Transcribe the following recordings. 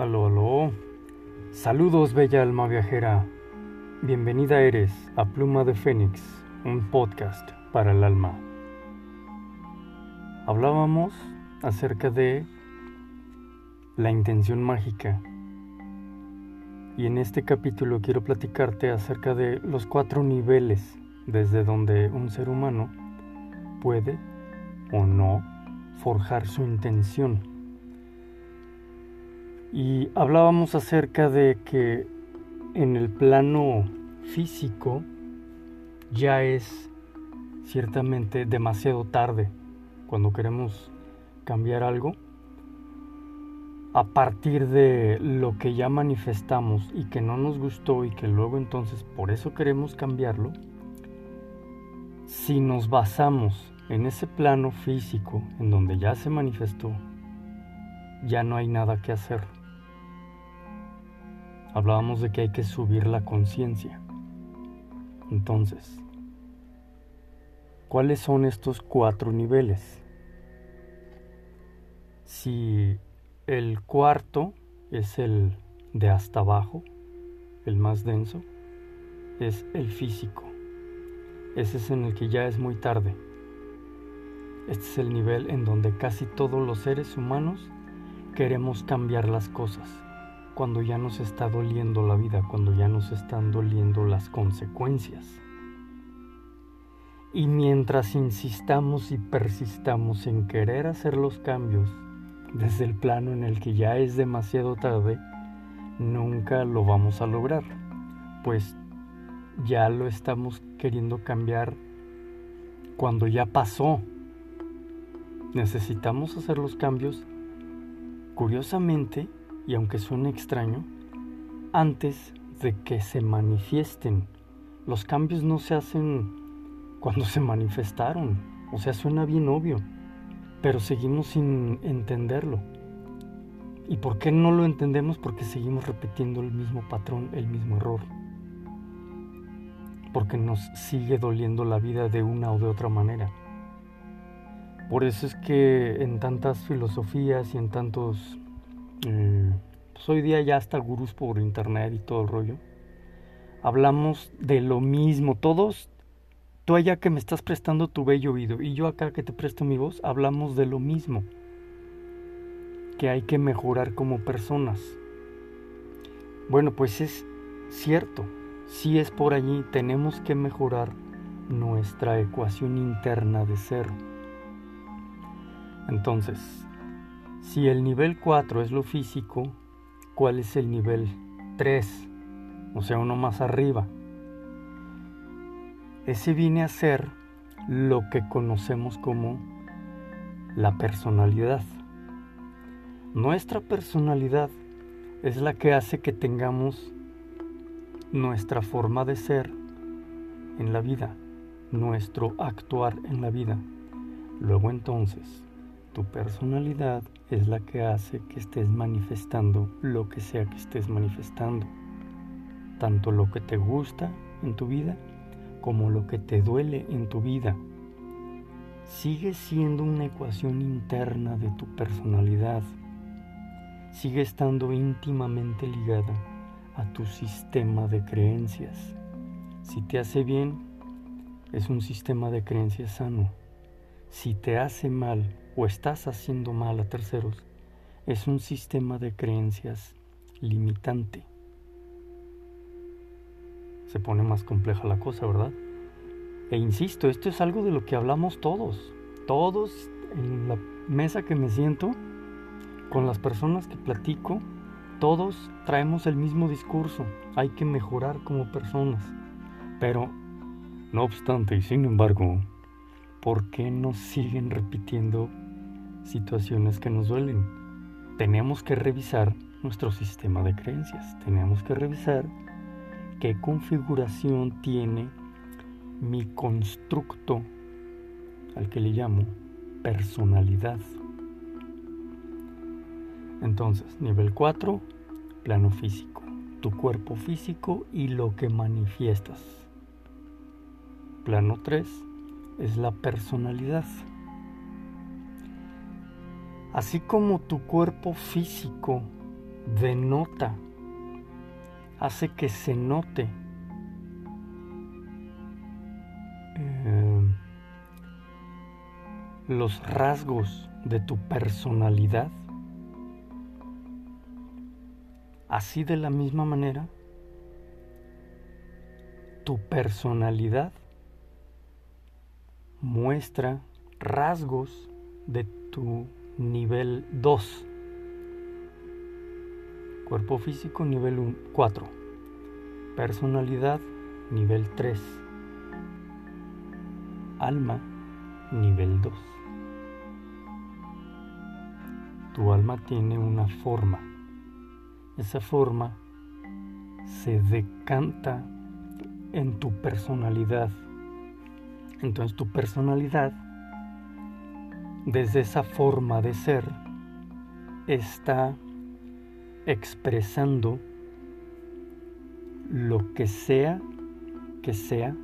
Aló, aló. Saludos, bella alma viajera. Bienvenida eres a Pluma de Fénix, un podcast para el alma. Hablábamos acerca de la intención mágica. Y en este capítulo quiero platicarte acerca de los cuatro niveles desde donde un ser humano puede o no forjar su intención. Y hablábamos acerca de que en el plano físico ya es ciertamente demasiado tarde cuando queremos cambiar algo. A partir de lo que ya manifestamos y que no nos gustó y que luego entonces por eso queremos cambiarlo, si nos basamos en ese plano físico en donde ya se manifestó, ya no hay nada que hacer hablábamos de que hay que subir la conciencia. Entonces, ¿cuáles son estos cuatro niveles? Si el cuarto es el de hasta abajo, el más denso, es el físico. Ese es en el que ya es muy tarde. Este es el nivel en donde casi todos los seres humanos queremos cambiar las cosas cuando ya nos está doliendo la vida, cuando ya nos están doliendo las consecuencias. Y mientras insistamos y persistamos en querer hacer los cambios desde el plano en el que ya es demasiado tarde, nunca lo vamos a lograr, pues ya lo estamos queriendo cambiar cuando ya pasó. Necesitamos hacer los cambios, curiosamente, y aunque suene extraño, antes de que se manifiesten. Los cambios no se hacen cuando se manifestaron. O sea, suena bien obvio, pero seguimos sin entenderlo. ¿Y por qué no lo entendemos? Porque seguimos repitiendo el mismo patrón, el mismo error. Porque nos sigue doliendo la vida de una o de otra manera. Por eso es que en tantas filosofías y en tantos eh, pues hoy día ya hasta gurús por internet y todo el rollo, hablamos de lo mismo. Todos, tú allá que me estás prestando tu bello oído y yo acá que te presto mi voz, hablamos de lo mismo. Que hay que mejorar como personas. Bueno, pues es cierto, si es por allí, tenemos que mejorar nuestra ecuación interna de ser. Entonces, si el nivel 4 es lo físico, ¿cuál es el nivel 3? O sea, uno más arriba. Ese viene a ser lo que conocemos como la personalidad. Nuestra personalidad es la que hace que tengamos nuestra forma de ser en la vida, nuestro actuar en la vida. Luego entonces, tu personalidad es la que hace que estés manifestando lo que sea que estés manifestando. Tanto lo que te gusta en tu vida como lo que te duele en tu vida. Sigue siendo una ecuación interna de tu personalidad. Sigue estando íntimamente ligada a tu sistema de creencias. Si te hace bien, es un sistema de creencias sano. Si te hace mal, o estás haciendo mal a terceros es un sistema de creencias limitante. Se pone más compleja la cosa, ¿verdad? E insisto, esto es algo de lo que hablamos todos. Todos en la mesa que me siento, con las personas que platico, todos traemos el mismo discurso. Hay que mejorar como personas. Pero, no obstante y sin embargo, ¿por qué nos siguen repitiendo situaciones que nos duelen. Tenemos que revisar nuestro sistema de creencias. Tenemos que revisar qué configuración tiene mi constructo, al que le llamo personalidad. Entonces, nivel 4, plano físico, tu cuerpo físico y lo que manifiestas. Plano 3 es la personalidad. Así como tu cuerpo físico denota, hace que se note eh, los rasgos de tu personalidad, así de la misma manera, tu personalidad muestra rasgos de tu nivel 2. Cuerpo físico nivel 4. Personalidad nivel 3. Alma nivel 2. Tu alma tiene una forma. Esa forma se decanta en tu personalidad. Entonces tu personalidad desde esa forma de ser, está expresando lo que sea que sea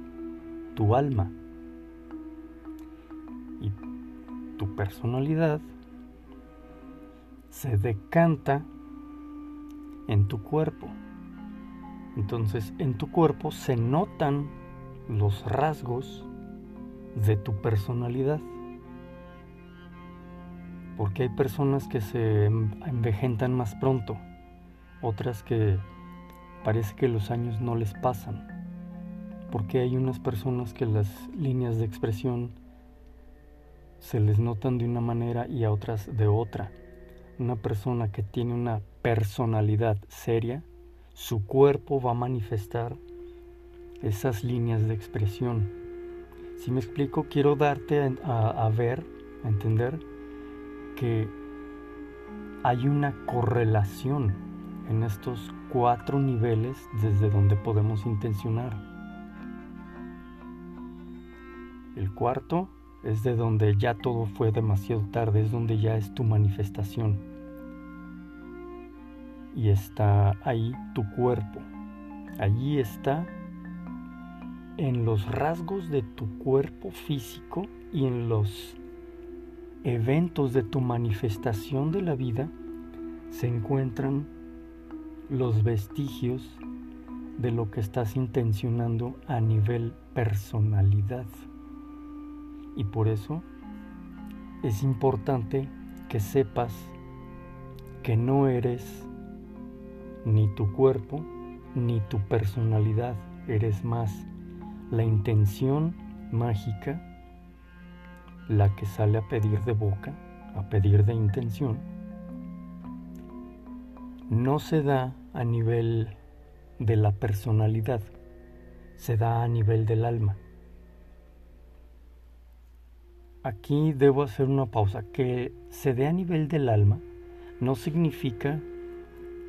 tu alma. Y tu personalidad se decanta en tu cuerpo. Entonces en tu cuerpo se notan los rasgos de tu personalidad porque hay personas que se envejentan más pronto, otras que parece que los años no les pasan, porque hay unas personas que las líneas de expresión se les notan de una manera y a otras de otra. Una persona que tiene una personalidad seria, su cuerpo va a manifestar esas líneas de expresión. Si me explico, quiero darte a, a ver, a entender, que hay una correlación en estos cuatro niveles desde donde podemos intencionar. El cuarto es de donde ya todo fue demasiado tarde, es donde ya es tu manifestación. Y está ahí tu cuerpo. Allí está en los rasgos de tu cuerpo físico y en los eventos de tu manifestación de la vida se encuentran los vestigios de lo que estás intencionando a nivel personalidad. Y por eso es importante que sepas que no eres ni tu cuerpo ni tu personalidad, eres más la intención mágica la que sale a pedir de boca, a pedir de intención, no se da a nivel de la personalidad, se da a nivel del alma. Aquí debo hacer una pausa. Que se dé a nivel del alma no significa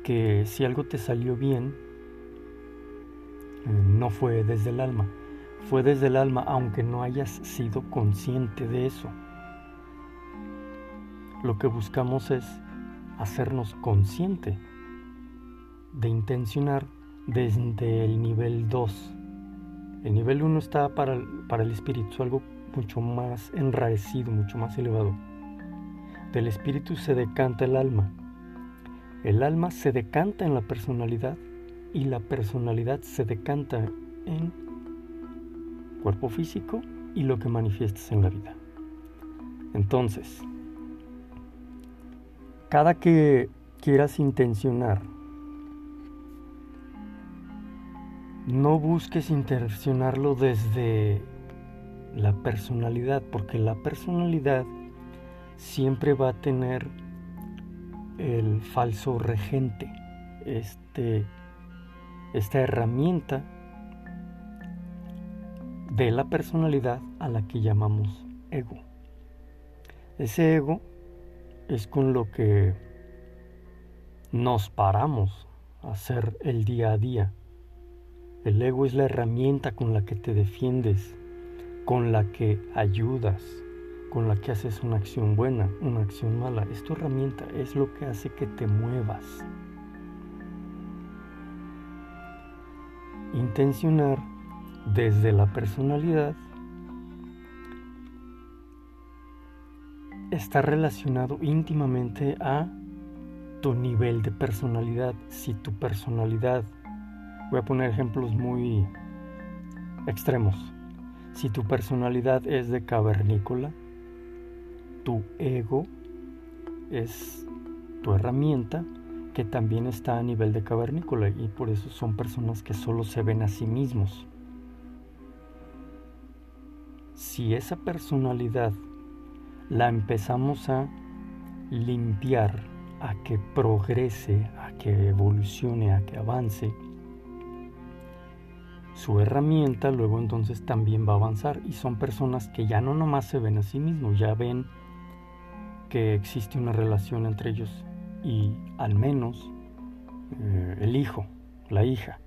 que si algo te salió bien, no fue desde el alma fue desde el alma aunque no hayas sido consciente de eso. Lo que buscamos es hacernos consciente de intencionar desde el nivel 2. El nivel 1 está para el, para el espíritu, algo mucho más enrarecido, mucho más elevado. Del espíritu se decanta el alma. El alma se decanta en la personalidad y la personalidad se decanta en cuerpo físico y lo que manifiestas en la vida. Entonces, cada que quieras intencionar, no busques intencionarlo desde la personalidad, porque la personalidad siempre va a tener el falso regente, este, esta herramienta de la personalidad a la que llamamos ego. Ese ego es con lo que nos paramos a hacer el día a día. El ego es la herramienta con la que te defiendes, con la que ayudas, con la que haces una acción buena, una acción mala. Es tu herramienta, es lo que hace que te muevas. Intencionar desde la personalidad está relacionado íntimamente a tu nivel de personalidad. Si tu personalidad, voy a poner ejemplos muy extremos. Si tu personalidad es de cavernícola, tu ego es tu herramienta que también está a nivel de cavernícola y por eso son personas que solo se ven a sí mismos. Si esa personalidad la empezamos a limpiar, a que progrese, a que evolucione, a que avance, su herramienta luego entonces también va a avanzar y son personas que ya no nomás se ven a sí mismos, ya ven que existe una relación entre ellos y al menos eh, el hijo, la hija.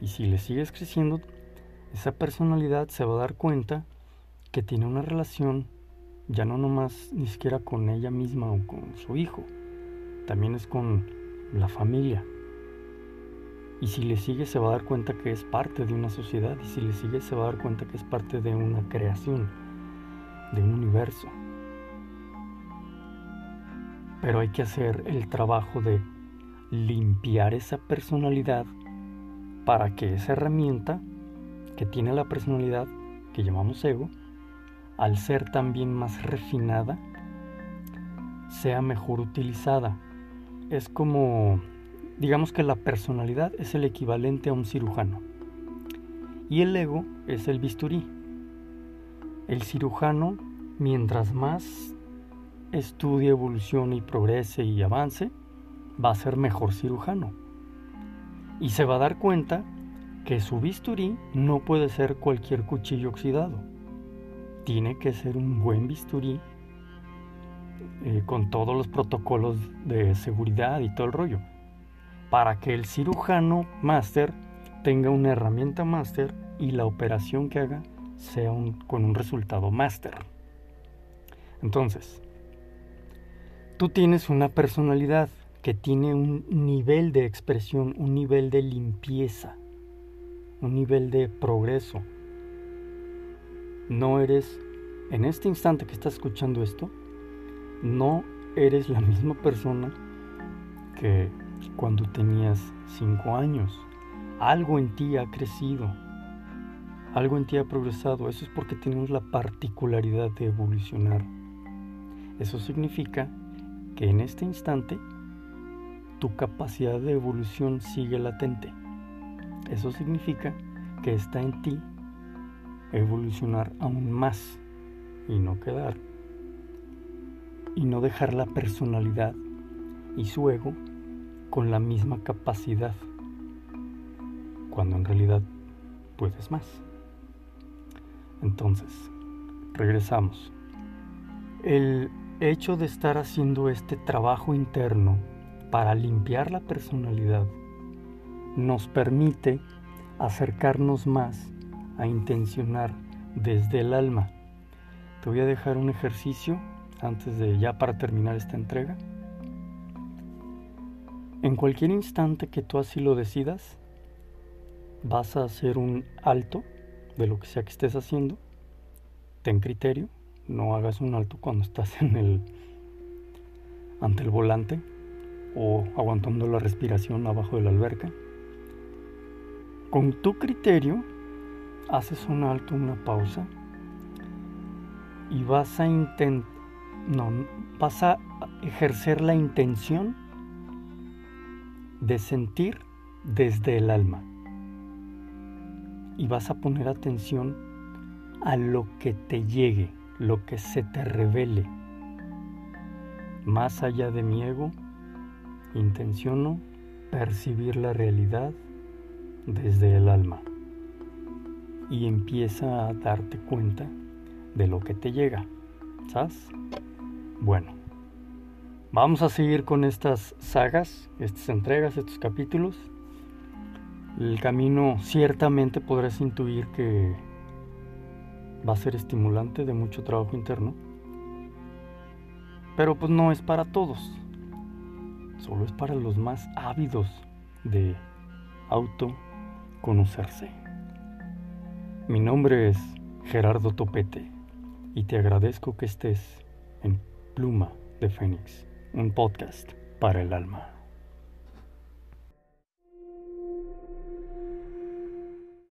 Y si le sigues creciendo, esa personalidad se va a dar cuenta que tiene una relación ya no nomás ni siquiera con ella misma o con su hijo, también es con la familia. Y si le sigue se va a dar cuenta que es parte de una sociedad y si le sigue se va a dar cuenta que es parte de una creación, de un universo. Pero hay que hacer el trabajo de limpiar esa personalidad para que esa herramienta que tiene la personalidad que llamamos ego, al ser también más refinada, sea mejor utilizada. Es como, digamos que la personalidad es el equivalente a un cirujano y el ego es el bisturí. El cirujano, mientras más estudie, evolucione y progrese y avance, va a ser mejor cirujano. Y se va a dar cuenta que su bisturí no puede ser cualquier cuchillo oxidado. Tiene que ser un buen bisturí eh, con todos los protocolos de seguridad y todo el rollo. Para que el cirujano máster tenga una herramienta máster y la operación que haga sea con un resultado máster. Entonces, tú tienes una personalidad que tiene un nivel de expresión, un nivel de limpieza un nivel de progreso. No eres, en este instante que estás escuchando esto, no eres la misma persona que cuando tenías cinco años. Algo en ti ha crecido, algo en ti ha progresado. Eso es porque tenemos la particularidad de evolucionar. Eso significa que en este instante tu capacidad de evolución sigue latente. Eso significa que está en ti evolucionar aún más y no quedar y no dejar la personalidad y su ego con la misma capacidad cuando en realidad puedes más. Entonces, regresamos. El hecho de estar haciendo este trabajo interno para limpiar la personalidad nos permite acercarnos más a intencionar desde el alma. Te voy a dejar un ejercicio antes de ya para terminar esta entrega. En cualquier instante que tú así lo decidas, vas a hacer un alto de lo que sea que estés haciendo. Ten criterio, no hagas un alto cuando estás en el ante el volante o aguantando la respiración abajo de la alberca. Con tu criterio, haces un alto, una pausa y vas a intent no, vas a ejercer la intención de sentir desde el alma. Y vas a poner atención a lo que te llegue, lo que se te revele. Más allá de mi ego, intenciono percibir la realidad desde el alma y empieza a darte cuenta de lo que te llega. ¿Sabes? Bueno, vamos a seguir con estas sagas, estas entregas, estos capítulos. El camino ciertamente podrás intuir que va a ser estimulante de mucho trabajo interno, pero pues no es para todos, solo es para los más ávidos de auto conocerse. Mi nombre es Gerardo Topete y te agradezco que estés en Pluma de Fénix. un podcast para el alma.